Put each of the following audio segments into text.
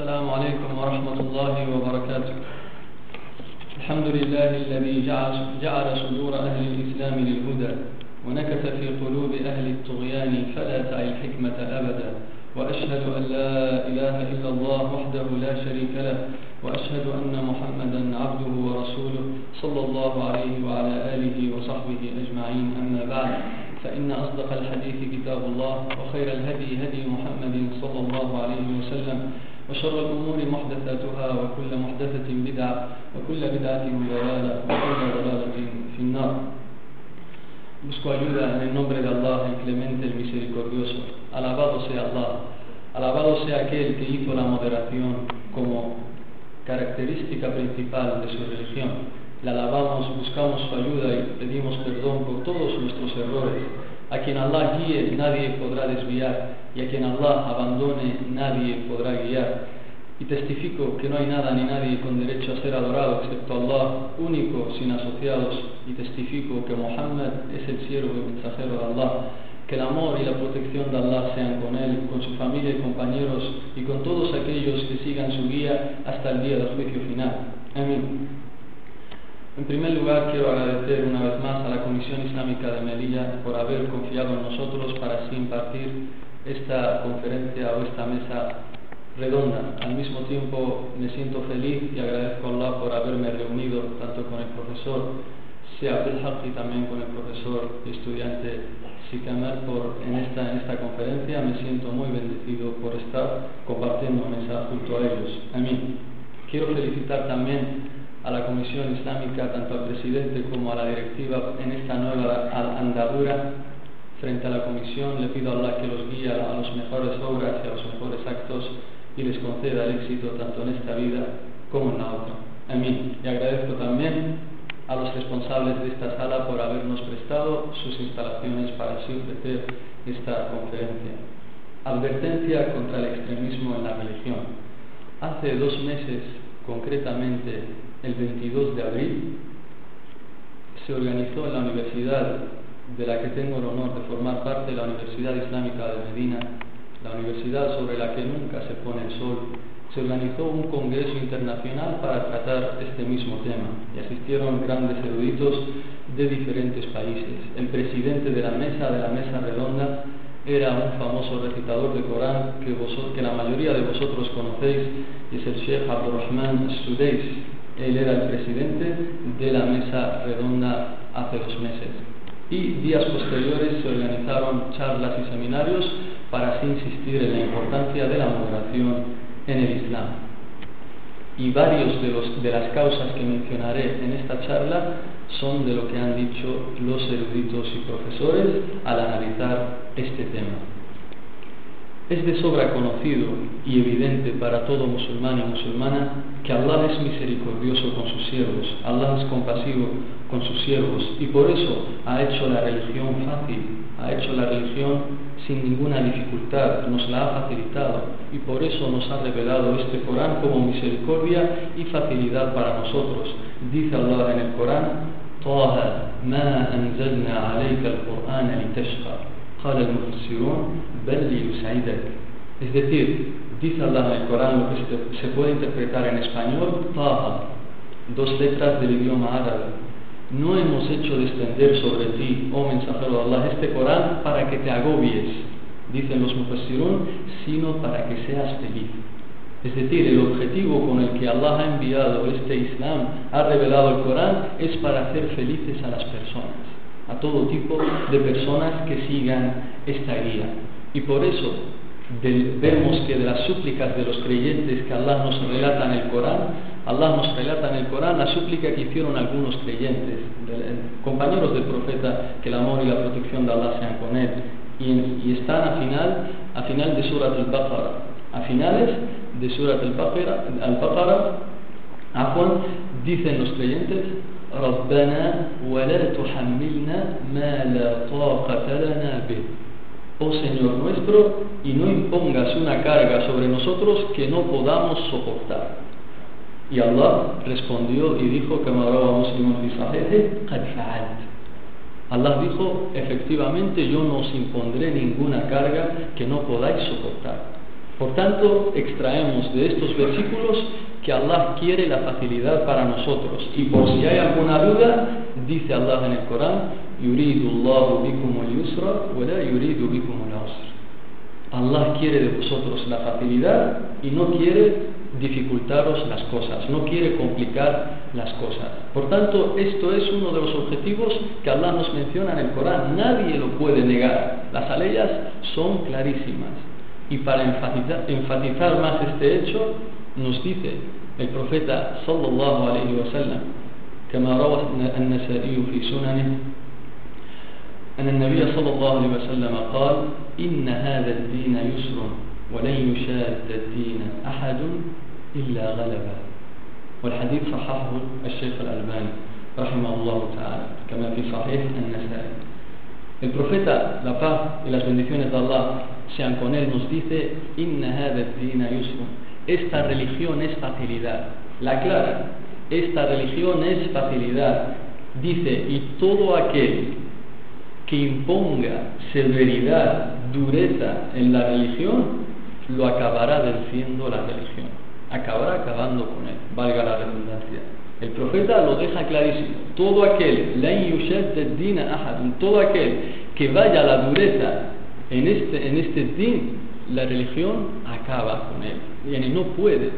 السلام عليكم ورحمة الله وبركاته. الحمد لله الذي جعل, جعل صدور أهل الإسلام للهدى ونكت في قلوب أهل الطغيان فلا تعي الحكمة أبدا. وأشهد أن لا إله إلا الله وحده لا شريك له وأشهد أن محمدا عبده ورسوله صلى الله عليه وعلى آله وصحبه أجمعين. أما بعد فإن أصدق الحديث كتاب الله وخير الهدي هدي محمد صلى الله عليه وسلم وشر الأمور محدثاتها وكل محدثة بدعة وكل بدعة ضلالة وكل ضلالة في النار Busco ayuda en el nombre de Allah, el clemente, el misericordioso. Alabado sea Allah. Alabado sea aquel que hizo la moderación como característica principal de su religión. Le alabamos, buscamos su ayuda y pedimos perdón por todos nuestros errores. A quien Allah guíe nadie podrá desviar y a quien Allah abandone nadie podrá guiar. Y testifico que no hay nada ni nadie con derecho a ser adorado excepto Allah, único, sin asociados. Y testifico que Muhammad es el siervo y mensajero de Allah. Que el amor y la protección de Allah sean con él, con su familia y compañeros y con todos aquellos que sigan su guía hasta el día del juicio final. Amén. En primer lugar, quiero agradecer una vez más a la Comisión Islámica de Melilla por haber confiado en nosotros para así impartir esta conferencia o esta mesa redonda. Al mismo tiempo me siento feliz y agradezco a Allah por haberme reunido tanto con el profesor Siab el y también con el profesor y estudiante Sikamer por, en, esta, en esta conferencia. Me siento muy bendecido por estar compartiendo mesa junto a ellos. A mí. Quiero felicitar también a la Comisión Islámica, tanto al presidente como a la directiva en esta nueva andadura frente a la Comisión. Le pido a Allah que los guíe a las mejores obras y a los mejores actos y les conceda el éxito tanto en esta vida como en la otra. Amén. Y agradezco también a los responsables de esta sala por habernos prestado sus instalaciones para así ofrecer esta conferencia. Advertencia contra el extremismo en la religión. Hace dos meses, concretamente el 22 de abril, se organizó en la universidad de la que tengo el honor de formar parte, la Universidad Islámica de Medina, la universidad sobre la que nunca se pone el sol, se organizó un congreso internacional para tratar este mismo tema y asistieron grandes eruditos de diferentes países. El presidente de la mesa, de la mesa redonda, era un famoso recitador de Corán que, la mayoría de vosotros conocéis, y es el Sheikh Abdurrahman Sudais. Él era el presidente de la mesa redonda hace dos meses y días posteriores se organizaron charlas y seminarios para así insistir en la importancia de la moderación en el Islam. Y varios de, los, de las causas que mencionaré en esta charla son de lo que han dicho los eruditos y profesores al analizar este tema. Es de sobra conocido y evidente para todo musulmán y musulmana que Allah es misericordioso con sus siervos, Allah es compasivo con sus siervos y por eso ha hecho la religión fácil, ha hecho la religión sin ninguna dificultad, nos la ha facilitado y por eso nos ha revelado este Corán como misericordia y facilidad para nosotros. Dice Allah en el Corán, ما أنزلنا عليك القرآن لتشقى قال المفسرون بل ليسعدك es decir, dice Allah en el Corán lo que se puede interpretar en español, Taha, dos letras del idioma árabe. No hemos hecho descender sobre ti, oh mensajero de Allah, este Corán para que te agobies, dicen los mufassirun, sino para que seas feliz. Es decir, el objetivo con el que Allah ha enviado este Islam, ha revelado el Corán, es para hacer felices a las personas, a todo tipo de personas que sigan esta guía. Y por eso vemos que de las súplicas de los creyentes que Allah nos relata en el Corán, Allah nos relata en el Corán la súplica que hicieron algunos creyentes, compañeros del profeta, que el amor y la protección de Allah sean con él. Y, están a final, a final de Surat al-Baqarah. A finales de Surat al-Baqarah, Juan dicen los creyentes, ربنا ولا تحملنا ما لا طاقة لنا به oh Señor nuestro, y no impongas una carga sobre nosotros que no podamos soportar. Y Allah respondió y dijo, que Allah dijo, efectivamente yo no os impondré ninguna carga que no podáis soportar. Por tanto, extraemos de estos versículos que Allah quiere la facilidad para nosotros. Y por si hay alguna duda, dice Allah en el Corán, Allah quiere de vosotros la facilidad y no quiere dificultaros las cosas, no quiere complicar las cosas. Por tanto, esto es uno de los objetivos que Allah nos menciona en el Corán. Nadie lo puede negar. Las aleyas son clarísimas. Y para enfatizar, enfatizar más este hecho, nos dice el profeta sallallahu alayhi wa sallam, كما روى النسائي في سننه أن النبي صلى الله عليه وسلم قال إن هذا الدين يسر ولن يشاد الدين أحد إلا غلبه والحديث صححه الشيخ الألباني رحمه الله تعالى كما في صحيح النسائي El profeta, la paz y las bendiciones de Allah sean con él, nos dice, Inna. Esta religión es facilidad. La clara, esta religión es facilidad. Dice, y todo aquel que imponga severidad, dureza en la religión, lo acabará venciendo la religión. Acabará acabando con él, valga la redundancia. El profeta lo deja clarísimo. Todo aquel, todo aquel que vaya a la dureza en este, en este din, la religión acaba con él. Y no puede,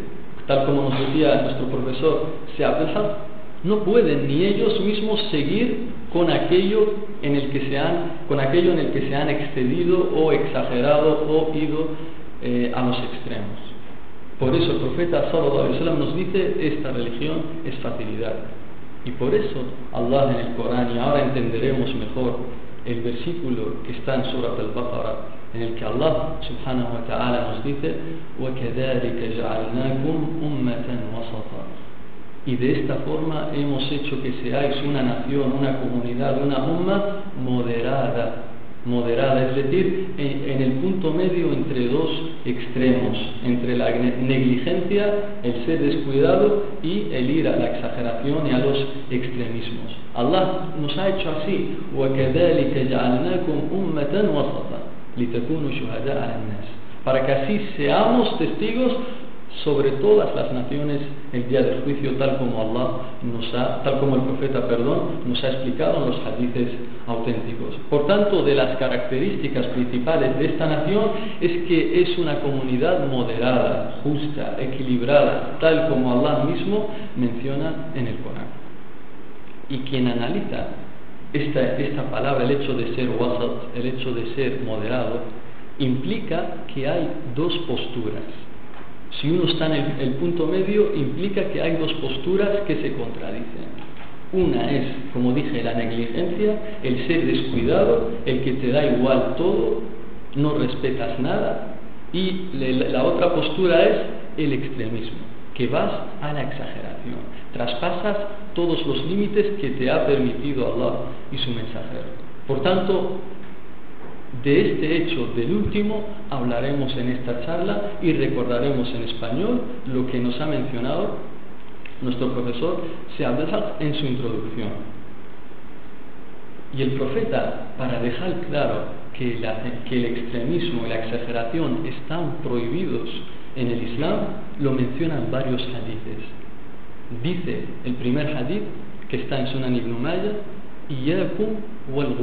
tal como nos decía nuestro profesor Seabdelhad, no pueden ni ellos mismos seguir con aquello en el que se han, con aquello en el que se han excedido o exagerado o ido eh, a los extremos. Por eso el profeta sallallahu nos dice esta religión es facilidad. Y por eso Allah en el Corán, y ahora entenderemos mejor el versículo que está en Surat al-Baqarah, en el que Allah subhanahu wa ta'ala nos dice, وَكَذَلِكَ جَعَلْنَاكُمْ أُمَّةً وَسَطًا y de esta forma hemos hecho que seáis una nación, una comunidad, una umma moderada, moderada, es decir, en, el punto medio entre dos extremos, entre la negligencia, el ser descuidado y el ir a la exageración y a los extremismos. Allah nos ha hecho así, para que así seamos testigos sobre todas las naciones el día del juicio, tal como Allah nos ha, tal como el profeta, perdón, nos ha explicado en los hadices auténticos. Por tanto, de las características principales de esta nación es que es una comunidad moderada, justa, equilibrada, tal como Allah mismo menciona en el Corán. Y quien analiza esta, esta palabra, el hecho de ser wasat, el hecho de ser moderado, implica que hay dos posturas si uno está en el, punto medio, implica que hay dos posturas que se contradicen. Una es, como dije, la negligencia, el ser descuidado, el que te da igual todo, no respetas nada. Y la otra postura es el extremismo, que vas a la exageración, traspasas todos los límites que te ha permitido Allah y su mensajero. Por tanto, de este hecho del último hablaremos en esta charla y recordaremos en español lo que nos ha mencionado nuestro profesor Seabdelhaq en su introducción. Y el profeta, para dejar claro que, el extremismo y la exageración están prohibidos en el Islam, lo menciona en varios hadiths. Dice el primer hadith que está en Sunan ibn Majah, Iyakum wal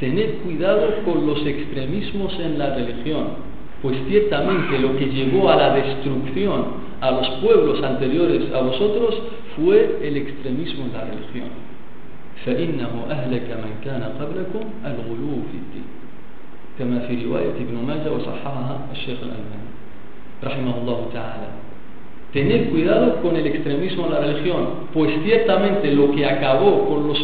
Tened cuidado con los extremismos en la religión, pues ciertamente lo que llevó a la destrucción a los pueblos anteriores a vosotros fue el extremismo en la religión. فإنه أهلك من كان قبلكم الغلو في الدين كما في رواية ابن ماجه وصححها الشيخ الألباني رحمه الله تعالى Tened cuidado con el extremismo en la religión, pues ciertamente lo que acabó con los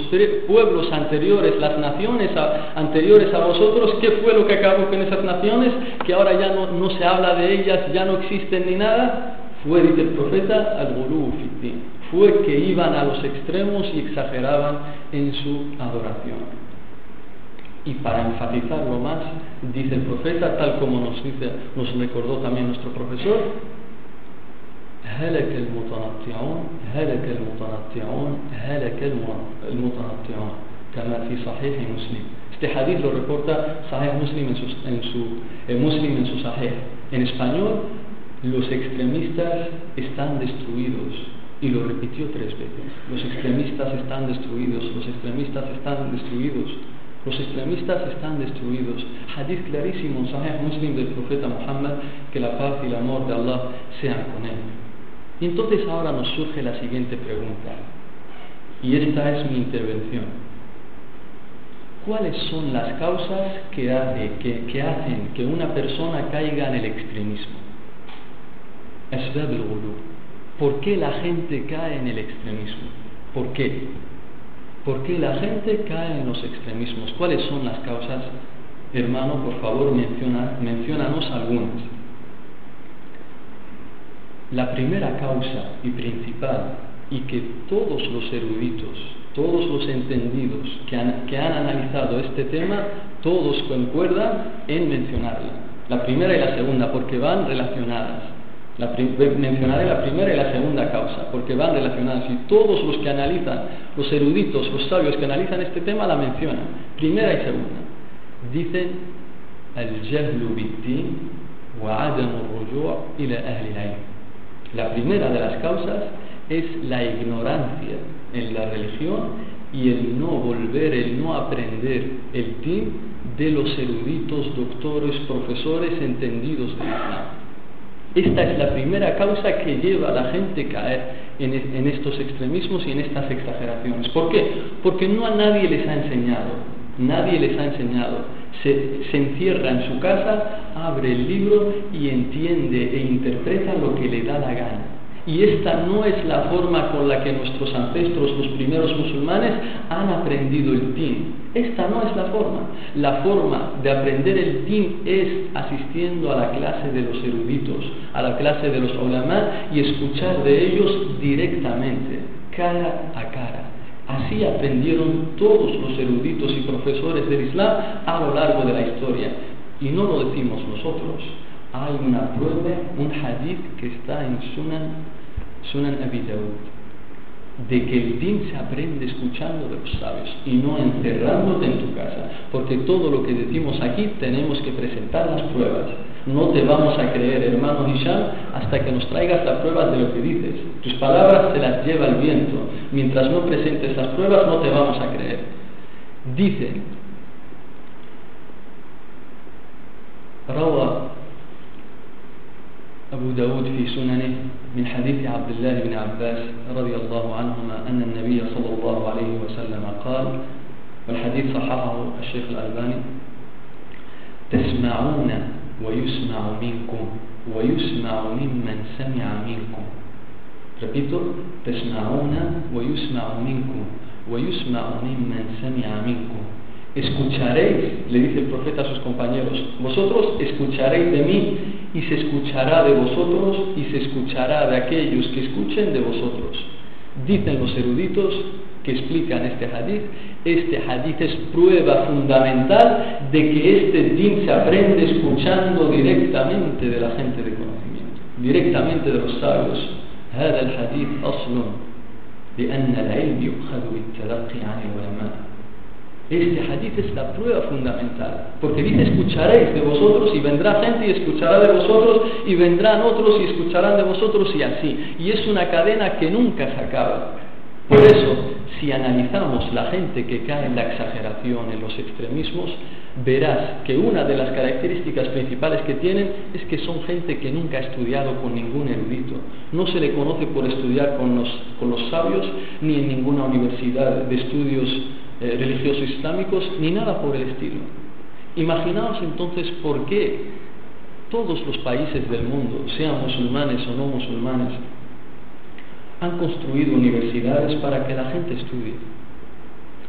pueblos anteriores, las naciones anteriores a vosotros, ¿qué fue lo que acabó con esas naciones? Que ahora ya no, se habla de ellas, ya no existen ni nada. Fue, dice el profeta, al Fue que iban a los extremos y exageraban en su adoración. Y para enfatizarlo más, dice el profeta, tal como nos, dice, nos recordó también nuestro profesor, هلك المتنطعون هلك المتنطعون هلك المتنطعون كما في صحيح مسلم Este hadith lo reporta Sahih Muslim en su, en su, eh, Muslim en su Sahih. En español, los extremistas están destruidos. Y lo repitió tres veces. Los extremistas están destruidos, los extremistas están destruidos. Los extremistas están destruidos. Hadith clarísimo, Sahih Muslim del profeta Muhammad, que la paz y el amor de Allah sean con él. Y entonces ahora nos surge la siguiente pregunta, y esta es mi intervención. ¿Cuáles son las causas que, hacen que una persona caiga en el extremismo? ¿Por qué la gente cae en el extremismo? ¿Por qué? ¿Por qué la gente cae en los extremismos? ¿Cuáles son las causas? Hermano, por favor, menciona, mencionanos algunas. La primera causa y principal, y que todos los eruditos, todos los entendidos que han, que han analizado este tema, todos concuerdan en mencionarla. La primera y la segunda, porque van relacionadas. La, mencionaré la primera y la segunda causa, porque van relacionadas y todos los que analizan, los eruditos, los sabios que analizan este tema la mencionan, primera y segunda. Dicen el wa La primera de las causas es la ignorancia en la religión y el no volver, el no aprender el din de los eruditos, doctores, profesores entendidos del Islam. Esta es la primera causa que lleva a la gente a caer en, estos extremismos y en estas exageraciones. ¿Por qué? Porque no a nadie les ha enseñado, nadie les ha enseñado. Se, encierra en su casa, abre el libro y entiende e interpreta lo que le da la gana. Y esta no es la forma con la que nuestros ancestros, los primeros musulmanes, han aprendido el din. Esta no es la forma. La forma de aprender el din es asistiendo a la clase de los eruditos, a la clase de los ulama y escuchar de ellos directamente, cara a cara. Así aprendieron todos los eruditos y profesores del Islam a lo largo de la historia. Y no lo decimos nosotros hay una prueba, un hadith que está en Sunan, Sunan Abi de que el din se aprende escuchando de los sabios y no encerrándote en tu casa, porque todo lo que decimos aquí tenemos que presentar las pruebas. No te vamos a creer, hermano Hisham, hasta que nos traigas las pruebas de lo que dices. Tus palabras se las lleva el viento. Mientras no presentes las pruebas, no te vamos a creer. Dice, أبو داود في سننه من حديث عبد الله بن عباس رضي الله عنهما أن النبي صلى الله عليه وسلم قال والحديث صححه الشيخ الألباني تسمعون ويسمع منكم ويسمع ممن سمع منكم repito تسمعون ويسمع منكم ويسمع ممن سمع منكم escucharéis, le dice el profeta a sus compañeros, vosotros escucharéis de mí y se escuchará de vosotros y se escuchará de aquellos que escuchen de vosotros. Dicen los eruditos que explican este hadith, este hadith es prueba fundamental de que este din se aprende escuchando directamente de la gente de conocimiento, directamente de los sabios. هذا الحديث أصل لأن العلم يؤخذ بالتلقي عن العلماء este hadith es la prueba fundamental, porque dice escucharéis de vosotros y vendrá gente y escuchará de vosotros y vendrán otros y escucharán de vosotros y así. Y es una cadena que nunca se acaba. Por eso, si analizamos la gente que cae en la exageración, en los extremismos, verás que una de las características principales que tienen es que son gente que nunca ha estudiado con ningún erudito. No se le conoce por estudiar con los, con los sabios ni en ninguna universidad de estudios eh, religiosos islámicos ni nada por el estilo. Imaginaos entonces por qué todos los países del mundo, sean musulmanes o no musulmanes, han construido universidades para que la gente estudie.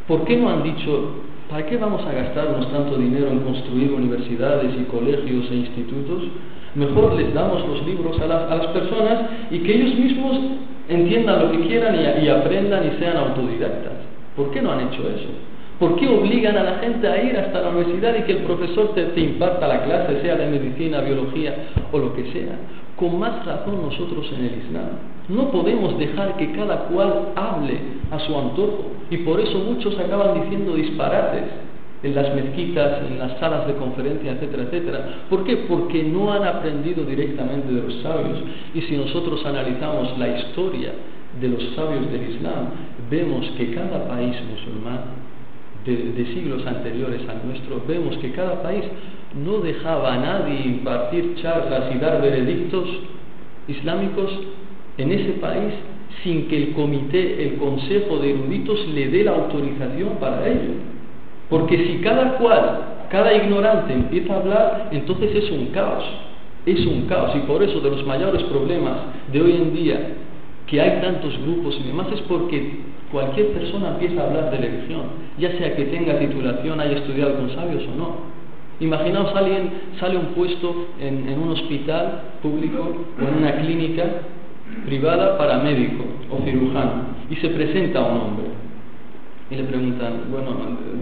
¿Por qué no han dicho, ¿para qué vamos a gastarnos tanto dinero en construir universidades y colegios e institutos? Mejor les damos los libros a, las personas y que ellos mismos entiendan lo que quieran y aprendan y sean autodidactas. ¿Por qué no han hecho eso? ¿Por qué obligan a la gente a ir hasta la universidad y que el profesor te, imparta la clase, sea de medicina, biología o lo que sea? Con más razón nosotros en el Islam. No podemos dejar que cada cual hable a su antojo y por eso muchos acaban diciendo disparates. en las mezquitas, en las salas de conferencia, etcétera, etcétera. ¿Por qué? Porque no han aprendido directamente de los sabios. Y si nosotros analizamos la historia de los sabios del Islam, vemos que cada país musulmán de, siglos anteriores al nuestro, vemos que cada país no dejaba a nadie impartir charlas y dar veredictos islámicos en ese país sin que el comité, el consejo de eruditos le dé la autorización para ello. Porque si cada cual, cada ignorante empieza a hablar, entonces es un caos. Es un caos. Y por eso de los mayores problemas de hoy en día, que hay tantos grupos y demás, es porque cualquier persona empieza a hablar de elección, ya sea que tenga titulación, haya estudiado con sabios o no. Imaginaos alguien sale un puesto en, un hospital público o en una clínica privada para médico o cirujano y se presenta a un hombre y le preguntan, bueno,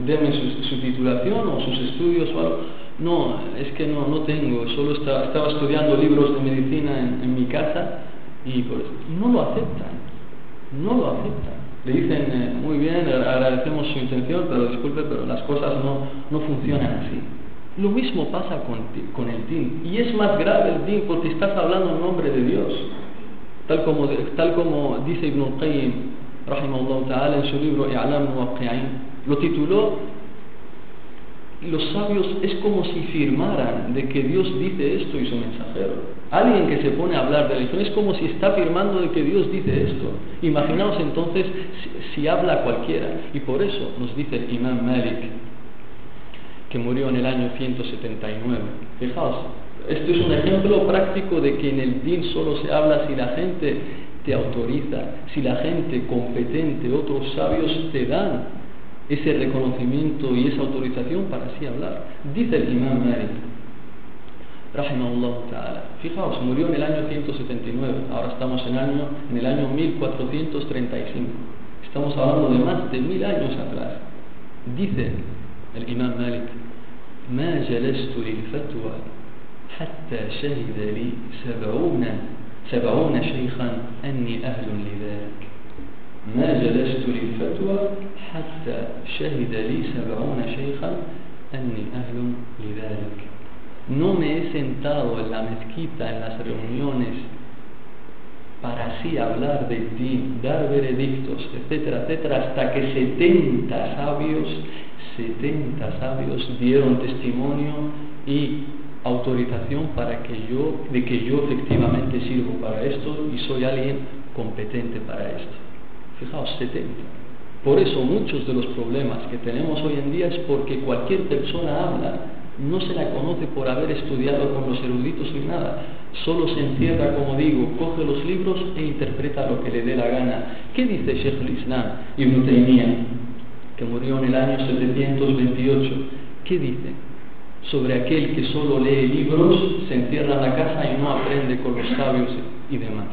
deme su, titulación o sus estudios o algo. No, es que no, no tengo, solo estaba estudiando libros de medicina en, mi casa y por eso. no lo aceptan, no lo aceptan. Le dicen, eh, muy bien, agradecemos su intención, pero disculpe, pero las cosas no, no funcionan así. Lo mismo pasa con, con el din. Y es más grave el din porque estás hablando en nombre de Dios. Tal como, tal como dice Ibn Qayyim, en su libro I'lam lo tituló los sabios es como si firmaran de que Dios dice esto y su mensajero. Alguien que se pone a hablar de religión es como si está firmando de que Dios dice esto. Imaginaos entonces si, habla cualquiera. Y por eso nos dice el imam Malik, que murió en el año 179. Fijaos, esto es un ejemplo práctico de que en el din solo se habla si la gente te autoriza, si la gente competente, otros sabios te dan ese reconocimiento y esa autorización para así hablar. Dice el imam Malik, rahimahullah ta'ala, fijaos, murió en el año 179, ahora estamos en, año, en el año 1435, estamos hablando de más de mil años atrás. Dice el imam Malik, ما جلست للفتوى حتى شهد لي سبعون سبعون شيخا أني أهل لذلك ما جلست للفتوى حتى شهد لي سبعون شيخا أني أهل لذلك No me he sentado en la mezquita, en las reuniones, para así hablar de ti, dar veredictos, etcétera, etcétera, hasta que 70 sabios, 70 sabios dieron testimonio y autorización para que yo, de que yo efectivamente sirvo para esto y soy alguien competente para esto. Fijaos, 70. Por eso muchos de los problemas que tenemos hoy en día es porque cualquier persona habla, no se la conoce por haber estudiado con los eruditos ni nada, solo se encierra, como digo, coge los libros e interpreta lo que le dé la gana. ¿Qué dice Sheikh al-Islam Ibn Taymiyyah, que murió en el año 728? ¿Qué dice? sobre aquel que solo lee libros, se encierra en la casa y no aprende con los sabios y demás.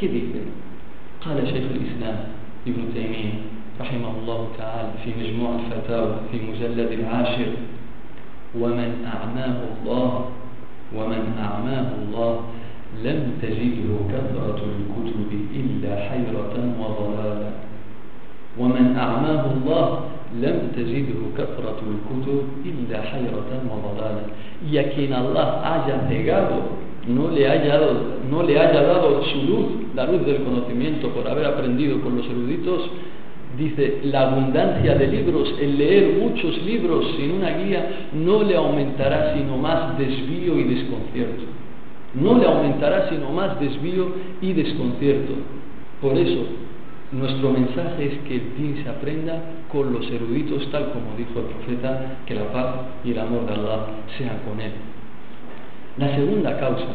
¿Qué dice? قال شيخ الإسلام ابن تيمية رحمه الله تعالى في مجموع الفتاوى في مجلد العاشر. ومن أعماه الله ومن أعماه الله لم تجده كثرة الكتب إلا حيرة وضلالا. ومن أعماه الله لم تزده كثرة الكتب إلا حيرة وضلالا. quien Allah haya cegado no le haya dado, no le haya dado su luz, la luz del conocimiento por haber aprendido con los eruditos, dice, la abundancia de libros, el leer muchos libros sin una guía, no le aumentará sino más desvío y desconcierto. No le aumentará sino más desvío y desconcierto. Por eso, nuestro mensaje es que el din se aprenda con los eruditos, tal como dijo el profeta, que la paz y el amor de Allah sean con él. La segunda causa,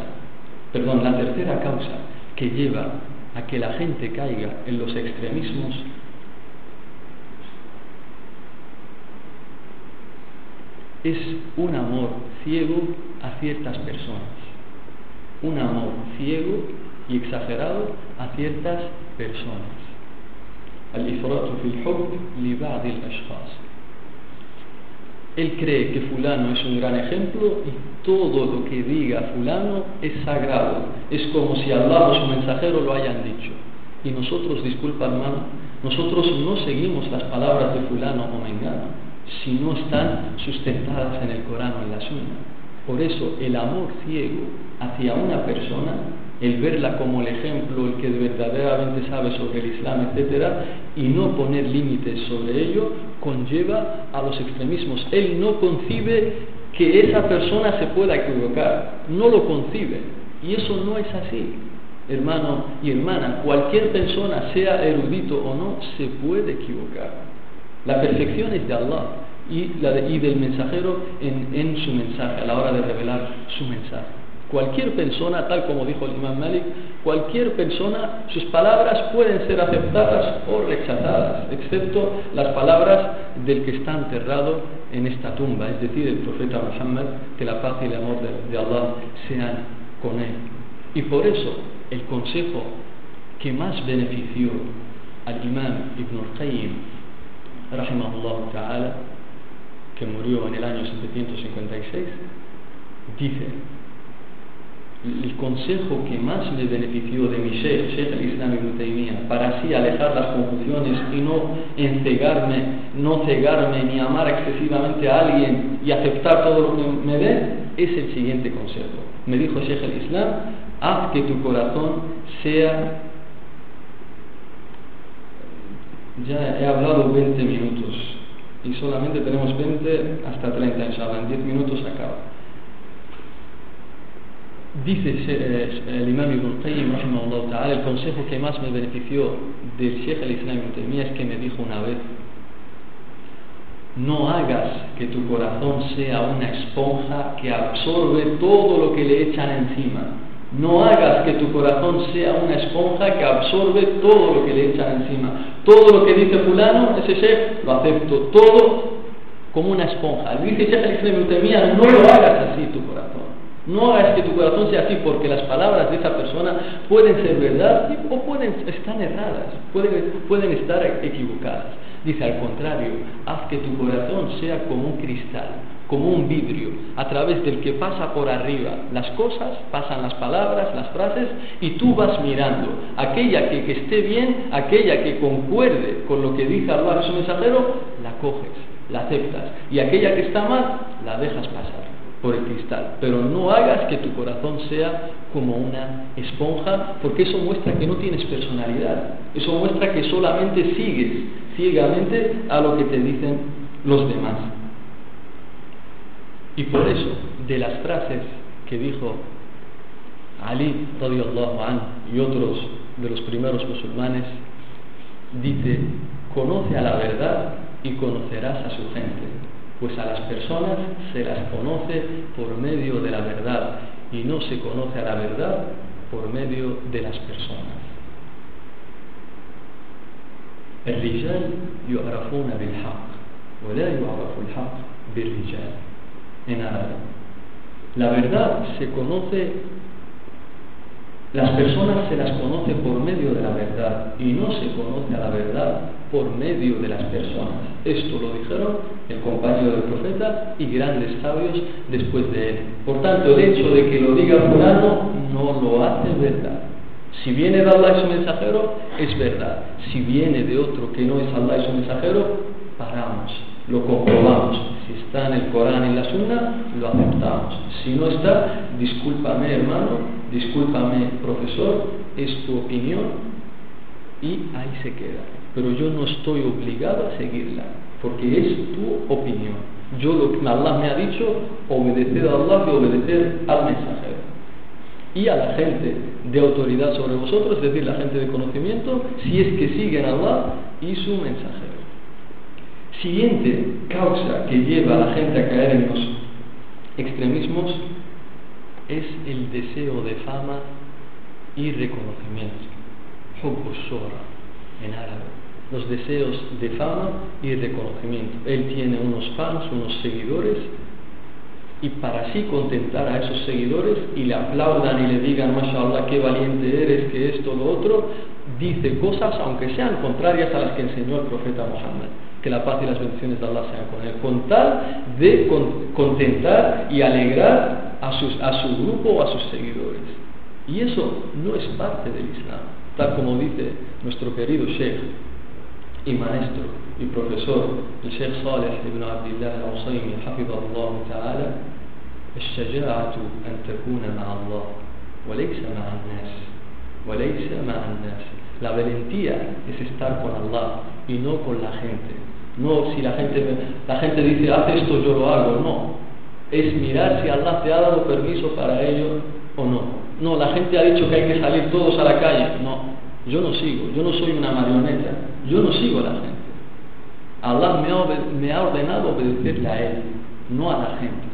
perdón, la tercera causa que lleva a que la gente caiga en los extremismos es un amor ciego a ciertas personas. Un amor ciego y exagerado a ciertas personas. Él cree que fulano es un gran ejemplo y todo lo que diga fulano es sagrado. Es como si Allah o su mensajero lo hayan dicho. Y nosotros, disculpa hermano, nosotros no seguimos las palabras de fulano o mengano, si no están sustentadas en el Corán o en la Sunna. Por eso el amor ciego hacia una persona, el verla como el ejemplo, el que verdaderamente sabe sobre el Islam, etc., y no poner límites sobre ello, conlleva a los extremismos. Él no concibe que esa persona se pueda equivocar, no lo concibe. Y eso no es así, hermano y hermana. Cualquier persona, sea erudito o no, se puede equivocar. La perfección es de Allah y, del mensajero en, en su mensaje, a la hora de revelar su mensaje. Cualquier persona, tal como dijo el imam Malik, cualquier persona, sus palabras pueden ser aceptadas o rechazadas, excepto las palabras del que está enterrado en esta tumba, es decir, el profeta Muhammad, que la paz y el amor de, Allah sean con él. Y por eso, el consejo que más benefició al imam Ibn al-Qayyim, rahimahullah ta'ala, que murió en el año 756, dice, el consejo que más me benefició de mi Sheikh, Sheikh al-Islam ibn Taymiyyah, para así alejar las confusiones y no encegarme, no cegarme ni amar excesivamente a alguien y aceptar todo lo que me dé, es el siguiente consejo. Me dijo Sheikh al-Islam, haz que tu corazón sea... Ya he hablado 20 minutos y solamente tenemos 20 hasta 30, inshallah, en 10 minutos acaba. Dice eh, el imam Ibn Qayyim, el consejo que más me benefició del Sheikh al-Islam Ibn es que me dijo una vez, no hagas que tu corazón sea una esponja que absorbe todo lo que le echan encima. No hagas que tu corazón sea una esponja que absorbe todo lo que le echan encima. Todo lo que dice fulano, ese Sheikh, lo acepto. Todo como una esponja. Dice Sheikh al-Islam Ibn no lo hagas así tu corazón. No hagas que tu corazón sea así porque las palabras de esa persona pueden ser verdad o pueden estar erradas, pueden, pueden estar equivocadas. Dice al contrario, haz que tu corazón sea como un cristal, como un vidrio, a través del que pasa por arriba las cosas, pasan las palabras, las frases, y tú vas mirando aquella que, que esté bien, aquella que concuerde con lo que dice Allah su mensajero, la coges, la aceptas, y aquella que está mal, la dejas pasar por el cristal, pero no hagas que tu corazón sea como una esponja, porque eso muestra que no tienes personalidad, eso muestra que solamente sigues ciegamente a lo que te dicen los demás. Y por eso, de las frases que dijo Ali anhu, y otros de los primeros musulmanes, dice, conoce a la verdad y conocerás a su gente pues a las personas se las conoce por medio de la verdad y no se conoce a la verdad por medio de las personas. الرجال يعرفون بالحق ولا يعرف الحق بالرجال en árabe. La verdad se conoce las personas se las conoce por medio de la verdad y no se conoce a la verdad por medio de las personas. Esto lo dijeron el compañero del profeta y grandes sabios después de él. Por tanto, el hecho de que lo diga fulano no lo hace verdad. Si viene de Allah y su mensajero, es verdad. Si viene de otro que no es Allah y su mensajero, paramos, lo comprobamos. Si está en el Corán y la Sunna, lo aceptamos. Si no está, discúlpame hermano, discúlpame profesor, es tu opinión y ahí se queda. Pero yo no estoy obligado a seguirla, porque es tu opinión. Yo lo que Allah me ha dicho, obedecer a Allah y obedecer al mensajero. Y a la gente de autoridad sobre vosotros, es decir, la gente de conocimiento, si es que siguen a Allah y su mensajero. Siguiente causa que lleva a la gente a caer en los extremismos es el deseo de fama y reconocimiento. en árabe. Los deseos de fama y reconocimiento. Él tiene unos fans, unos seguidores, y para así contentar a esos seguidores y le aplaudan y le digan, mashallah, qué valiente eres, que esto, lo otro, dice cosas, aunque sean contrarias a las que enseñó el profeta Muhammad. Que la paz y las bendiciones de Allah sean con él, con tal de contentar y alegrar a, a su grupo o a sus seguidores. Y eso no es parte del Islam, tal como dice nuestro querido Sheikh y maestro y profesor, el Sheikh Saleh ibn Abdullah al-Usaymi, حفظه ta'ala, الشجاعة أن تكون مع الله وليس مع الناس وليس مع الناس La valentía es estar con Allah y no con la gente. No si la gente, la gente dice, haz esto, yo lo hago. No. Es mirar si Allah te ha dado permiso para ello o no. No, la gente ha dicho que hay que salir todos a la calle. No, yo no sigo. Yo no soy una marioneta. Yo no sigo a la gente. Allah me ha, me ha ordenado obedecerle a Él, no a la gente.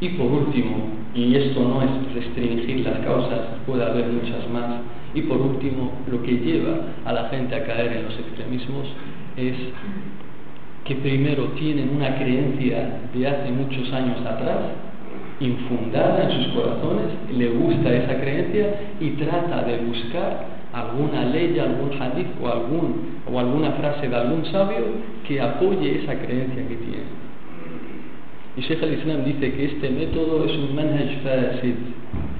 Y por último, y esto no es restringir las causas, puede haber muchas más, y por último, lo que lleva a la gente a caer en los extremismos es que primero tienen una creencia de hace muchos años atrás, infundada en sus corazones, le gusta esa creencia y trata de buscar alguna ley, algún hadith o, algún, o alguna frase de algún sabio que apoye esa creencia que tiene. Y Sheikh al-Islam dice que este método es un manhaj fasid.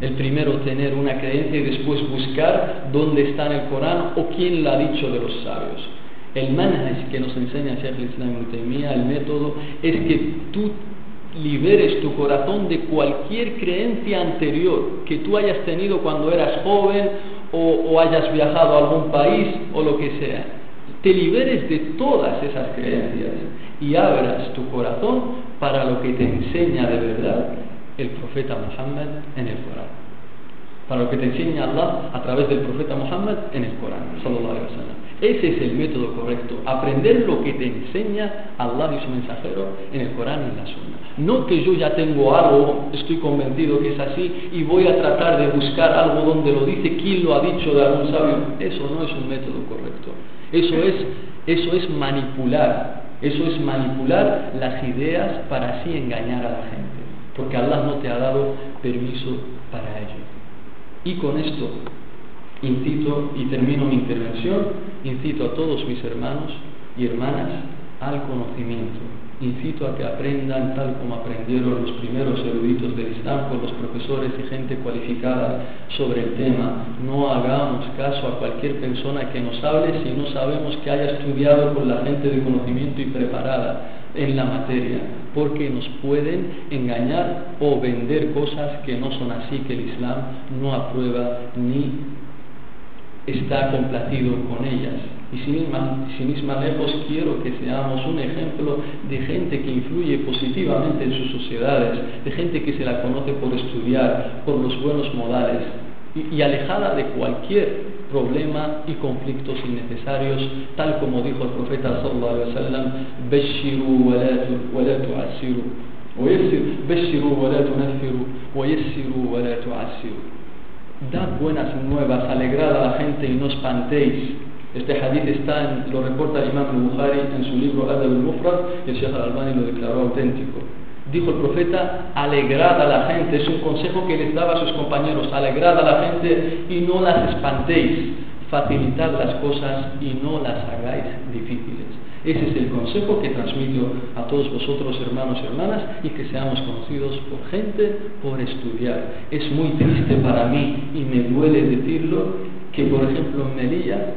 El primero tener una creencia y después buscar dónde está en el Corán o quién la ha dicho de los sabios. El manhaj que nos enseña Sheikh al-Islam el método, es que tú liberes tu corazón de cualquier creencia anterior que tú hayas tenido cuando eras joven o, hayas viajado a algún país o lo que sea. Te liberes de todas esas creencias y abras tu corazón para lo que te enseña de verdad el profeta Muhammad en el Corán. Para lo que te enseña Allah a través del profeta Muhammad en el Corán. Ese es el método correcto. Aprender lo que te enseña Allah y su mensajero en el Corán y en la Sunna. No que yo ya tengo algo, estoy convencido que es así y voy a tratar de buscar algo donde lo dice, quién lo ha dicho de algún sabio. Eso no es un método correcto. Eso es, eso es manipular eso es manipular las ideas para así engañar a la gente, porque Allah no te ha dado permiso para ello. Y con esto incito y termino mi intervención, incito a todos mis hermanos y hermanas al conocimiento incito a que aprendan tal como aprendieron los primeros eruditos del Islam con los profesores y gente cualificada sobre el tema. No hagamos caso a cualquier persona que nos hable si no sabemos que haya estudiado con la gente de conocimiento y preparada en la materia, porque nos pueden engañar o vender cosas que no son así, que el Islam no aprueba ni está complacido con ellas. Y sin ir, más, lejos, quiero que seamos un ejemplo de gente que influye positivamente en sus sociedades, de gente que se la conoce por estudiar, por los buenos modales y, alejada de cualquier problema y conflictos innecesarios, tal como dijo el profeta sallallahu alaihi wasallam, "Bashiru wa la tu'assiru." "Bashiru wa la tunaffiru wa yassiru wa la tu'assiru." Dad buenas nuevas, alegrad a la gente y no espantéis. Este hadith está en, lo reporta el Imam Bukhari en su libro Adab al-Mufrad y el Sheikh al-Albani lo declaró auténtico. Dijo el profeta, alegrad a la gente, es un consejo que les daba a sus compañeros, alegrad a la gente y no las espantéis, facilitad las cosas y no las hagáis difíciles. Ese es el consejo que transmito a todos vosotros, hermanos y hermanas, y que seamos conocidos por gente, por estudiar. Es muy triste para mí y me duele decirlo que por ejemplo en Melilla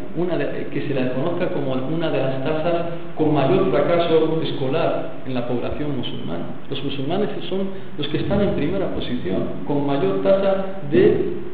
que se la conozca como una de las tasas con mayor fracaso escolar en la población musulmana. Los musulmanes son los que están en primera posición, con mayor tasa de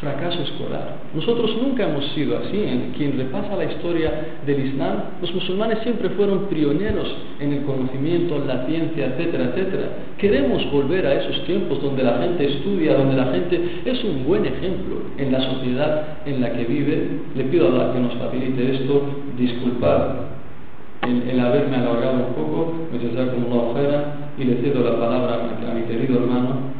fracaso escolar. Nosotros nunca hemos sido así. En quien repasa la historia del Islam, los musulmanes siempre fueron pioneros en el conocimiento, en la ciencia, etcétera, etcétera. Queremos volver a esos tiempos donde la gente estudia, donde la gente es un buen ejemplo en la sociedad en la que vive. Le pido a Allah que nos facilite esto. Disculpad el, haberme alargado un poco, me como y le cedo la palabra a mi querido hermano